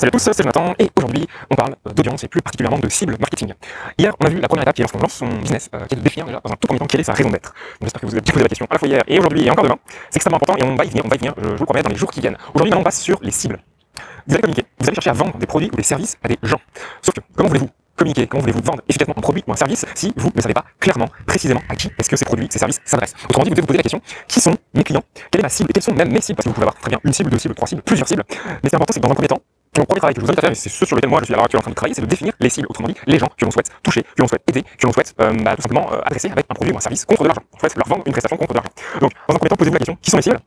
Salut à tous, c'est Jonathan et aujourd'hui on parle d'audience et plus particulièrement de cible marketing. Hier on a vu la première étape qui est lorsqu'on lance son business, euh, qui est de définir déjà dans un tout premier temps quelle est sa raison d'être. J'espère que vous avez posé la question à la fois hier et aujourd'hui et encore demain. C'est extrêmement important et on va y venir, on va y venir, je, vous le promets, dans les jours qui viennent. Aujourd'hui maintenant on passe sur les cibles. Vous allez communiquer, vous allez chercher à vendre des produits ou des services à des gens. Sauf que comment voulez-vous communiquer, comment voulez-vous vendre efficacement un produit ou un service si vous ne savez pas clairement, précisément à qui est-ce que ces produits, ces services s'adressent? Autrement dit, vous devez vous poser la question, qui sont mes clients? Quelle est ma cible? Et quelles sont même mes cibles? Parce que vous pouvez avoir très bien une cible, deux cibles, trois cibles, plusieurs cibles. Mais important, c'est que dans un premier temps, mon premier travail que je vous invite à faire, et c'est ce sur lequel moi je suis à l'heure actuelle en train de travailler, c'est de définir les cibles. Autrement dit, les gens que l'on souhaite toucher, que l'on souhaite aider, que l'on souhaite euh, bah, tout simplement euh, adresser avec un produit ou un service contre de l'argent. En fait, leur vendre une prestation contre de l'argent. Donc, dans un premier temps, posez-vous la question qui sont les cibles?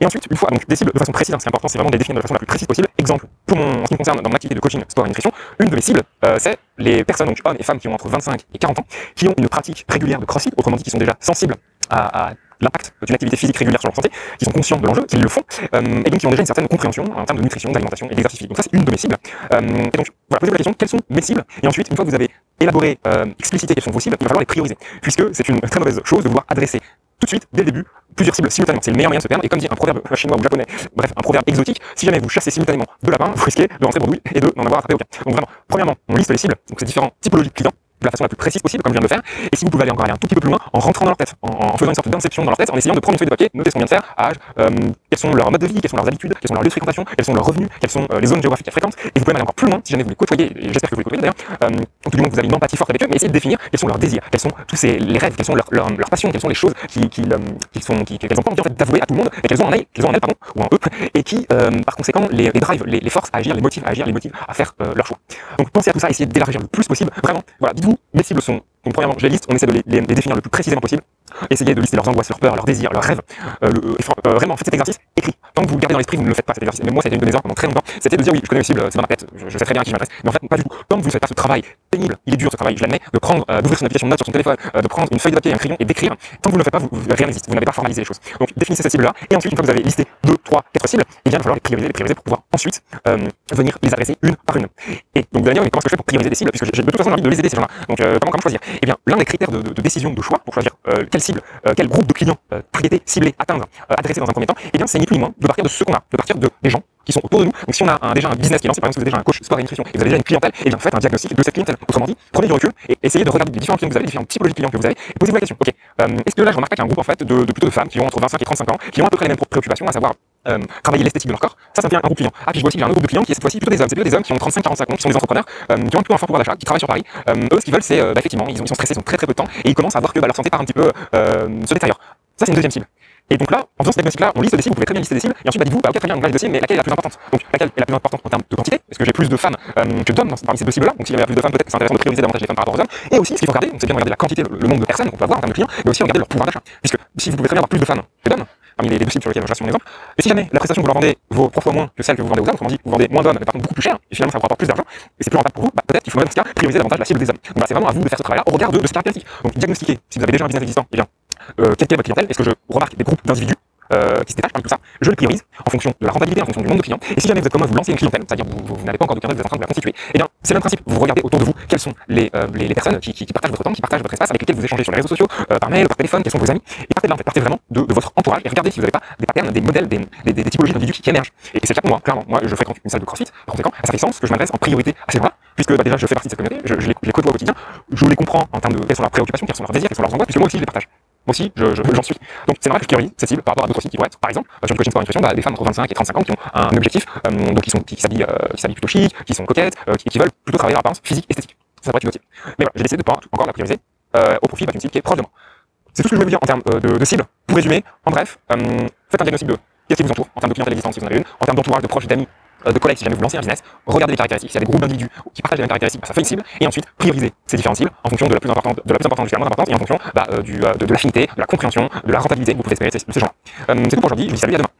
Et ensuite, une fois donc des cibles de façon précise, hein, c'est important, c'est vraiment de les définir de façon la plus précise possible. Exemple, pour mon, en ce qui me concerne dans mon activité de coaching sport et nutrition, une de mes cibles, euh, c'est les personnes, donc hommes et femmes qui ont entre 25 et 40 ans, qui ont une pratique régulière de CrossFit, autrement dit, qui sont déjà sensibles à, à l'impact d'une activité physique régulière sur leur santé, qui sont conscients de l'enjeu, qui le font, euh, et donc qui ont déjà une certaine compréhension en termes de nutrition, d'alimentation et d'exercice physique. Donc ça, c'est une de mes cibles. Euh, et donc, voilà, posez-vous la question, quelles sont mes cibles? Et ensuite, une fois que vous avez élaboré, euh, explicité quelles sont vos cibles, il va falloir les prioriser, puisque c'est une très mauvaise chose de vouloir adresser tout de suite, dès le début, plusieurs cibles simultanément. C'est le meilleur moyen de se perdre. Et comme dit un proverbe chinois ou japonais, bref, un proverbe exotique, si jamais vous chassez simultanément deux lapins, vous risquez de rentrer dans le et de n'en avoir attrapé aucun. Donc vraiment, premièrement, on liste les cibles, donc ces différentes typologies de clients de la façon la plus précise possible, comme je viens de le faire. Et si vous pouvez aller encore un tout petit peu plus loin, en rentrant dans leur tête, en, faisant une sorte d'inception dans leur tête, en essayant de prendre une feuille de papier, noter ce qu'on vient de faire, âge, euh, quels sont leurs modes de vie, quelles sont leurs habitudes, quels sont leurs lieux de fréquentation, quels sont leurs revenus, quelles sont euh, les zones géographiques qu'elles fréquentent. Et vous pouvez aller encore plus loin si jamais vous les côtoyez, et j'espère que vous les côtoyez d'ailleurs, euh, ou tout du moins vous avez une empathie forte avec eux, mais essayez de définir quels sont leurs désirs, quels sont tous ces, les rêves, quelles sont leurs, leurs, leurs passions, quelles sont les choses qui, qui sont, qu'elles ont pas envie en fait, d'avouer à tout le monde, et qu'elles ont en elles, qu'elles ont en elles, pardon, ou en eux, et qui, par conséquent, les, les drive, les, les forces à agir, les motivent à agir, les motivent à faire leur choix. Donc pensez à tout ça, essayez d'élargir le plus possible. Vraiment, voilà, mes cibles sont donc premièrement, je les liste, on essaie de les, définir le plus précisément possible. Essayez de lister leurs angoisses, leurs peurs, leurs désirs, leurs rêves. Euh, euh, vraiment, faites cet exercice écrit. Tant que vous le gardez dans l'esprit, vous ne le faites pas cet exercice. Mais moi, ça a été une de mes erreurs pendant très longtemps. C'était de dire oui, je connais mes cibles, c'est dans ma tête, je, je, sais très bien à qui je m'adresse. Mais en fait, pas du tout. Tant que vous ne faites pas ce travail il est dur ce travail, je l'admets, de prendre, euh, d'ouvrir son application de sur son téléphone, euh, de prendre une feuille de papier et un crayon et d'écrire. Tant que vous ne le faites pas, vous, rien. Vous n'avez pas formalisé les choses. Donc définissez ces cibles-là. Et ensuite, une fois que vous avez listé deux, trois, quatre cibles, eh il va falloir les prioriser, les prioriser pour pouvoir ensuite euh, venir les adresser une par une. Et donc mais comment est-ce que je fais pour prioriser des cibles? Puisque j'ai de toute façon envie de les aider ces gens-là. Donc comment, choisir? Eh bien, l'un des critères de, décision, de choix pour choisir quelle cible, quel groupe de clients targeter, cibler, atteindre, adresser dans un premier temps, eh bien, c'est ni plus ni moins de partir de ce qu'on a, de partir de des gens qui sont autour de nous. Donc si on a déjà un business qui est lancé, par exemple, si vous avez déjà un coach sport et nutrition, et vous avez déjà une clientèle, et bien faites un diagnostic de cette clientèle. Autrement dit, prenez du recul et essayez de regarder les différents clients que vous avez, les différentes typologies de clients que vous avez, et posez-vous la question. Ok, euh, est-ce que là je remarque qu'il y a un groupe en fait de, plutôt de femmes qui ont entre 25 et 35 ans, qui ont à peu près les mêmes préoccupations, à savoir euh, travailler l'esthétique de leur corps? Ça, ça devient un groupe client. Ah, puis je vois aussi a un autre groupe de clients qui est cette fois-ci plutôt des hommes. C'est plutôt des hommes qui ont 35-45 ans, qui sont des entrepreneurs, euh, qui ont un peu un fort pouvoir d'achat, qui travaillent sur Paris. Eux, ce qu'ils veulent, c'est bah, effectivement, ils, ont, sont stressés, ils ont très très peu de temps, et ils commencent à voir que bah, leur santé part un petit peu se détériore. Ça, c'est une deuxième cible. Et donc là, en faisant ce diagnostic-là, on liste des cibles, vous pouvez très bien lister des cibles, et ensuite, bah, dites-vous, bah, ok, très bien, donc là, les dossiers, mais laquelle est la plus importante? Donc, laquelle est la plus importante en termes de quantité Est-ce que j'ai plus de femmes euh, que d'hommes parmi ces deux cibles-là Donc, s'il y avait plus de femmes, peut-être c'est intéressant de prioriser davantage les femmes par rapport aux hommes. Et aussi, ce qu'il faut regarder, c'est bien regarder la quantité, le nombre de personnes qu'on peut avoir en termes de clients, mais aussi regarder leur pouvoir d'achat. Puisque si vous pouvez très bien avoir plus de femmes que d'hommes, parmi les, deux cibles sur lesquelles je reste mon exemple, et si jamais la prestation que vous leur vendez vaut trois fois moins que celle que vous vendez aux hommes, autrement dit, vous vendez moins d'hommes, mais par contre beaucoup plus cher, et finalement ça vous rapporte plus d'argent, et c'est plus rentable pour vous, bah, peut-être qu'il faudrait dans ce cas prioriser davantage la cible des hommes. Donc, bah, c'est vraiment à vous de faire ce travail-là au regard de, de ces caractéristiques. Donc, diagnostiquer si vous avez déjà un business existant, eh bien, euh, quelle est votre clientèle Est-ce que je remarque des groupes d'individus euh, qui se détachent parmi tout ça, je le priorise en fonction de la rentabilité, en fonction du nombre de clients. Et si jamais vous êtes comme moi, vous lancez une clientèle, c'est-à-dire vous, vous, n'avez pas encore de clientèle, vous êtes en train de la constituer, eh bien c'est le même principe. Vous regardez autour de vous quelles sont les, euh, les, personnes qui, qui, partagent votre temps, qui partagent votre espace, avec lesquelles vous échangez sur les réseaux sociaux, euh, par mail, par téléphone, quels sont vos amis. Et partez de là, en fait, partez vraiment de, votre entourage et regardez si vous n'avez pas des patterns, des modèles, des, des, des, typologies d'individus qui, émergent. Et, c'est le cas pour moi, clairement. Moi, je fréquente une salle de crossfit, par conséquent, ça fait sens que je m'adresse en priorité à ces gens-là, puisque bah, déjà je fais partie de cette communauté, je, je, les, je les côtoie au quotidien, je les comprends en termes de quelles sont leurs préoccupations, sont leurs désirs, sont leurs angoisses, puisque moi aussi je les partage. Moi aussi, j'en je, je, suis. Donc c'est normal que je priorise cette cible par rapport à d'autres sites qui pourraient être, par exemple, sur le coaching sport nutrition, bah, des femmes entre 25 et 35 ans qui ont un objectif, euh, donc qui sont qui, s'habillent, euh, plutôt chic, qui sont coquettes, euh, qui, veulent plutôt travailler à l'apparence physique, esthétique. Ça pourrait être une autre cible. Mais voilà, j'ai décidé de pas encore la prioriser euh, au profit bah, d'une cible qui est proche de moi. C'est tout ce que je voulais vous dire en termes de, de cible. Pour résumer, en bref, faites un diagnostic de qu'est-ce qui vous entoure en termes de clientèle existante si vous en avez une, en termes d'entourage, de proches, d'amis, de collègues si jamais vous lancez un business, regardez les caractéristiques. S'il y a des groupes d'individus qui partagent les caractéristiques, bah, ça fait une cible. Et ensuite, prioriser ces différentes cibles en fonction de la plus importante, de la plus importante jusqu'à la moins importante et en fonction bah, euh, du, euh, de, l'affinité, de la compréhension, de la rentabilité que vous pouvez espérer de ces. Euh, c'est tout pour aujourd'hui. Je vous dis salut, à demain.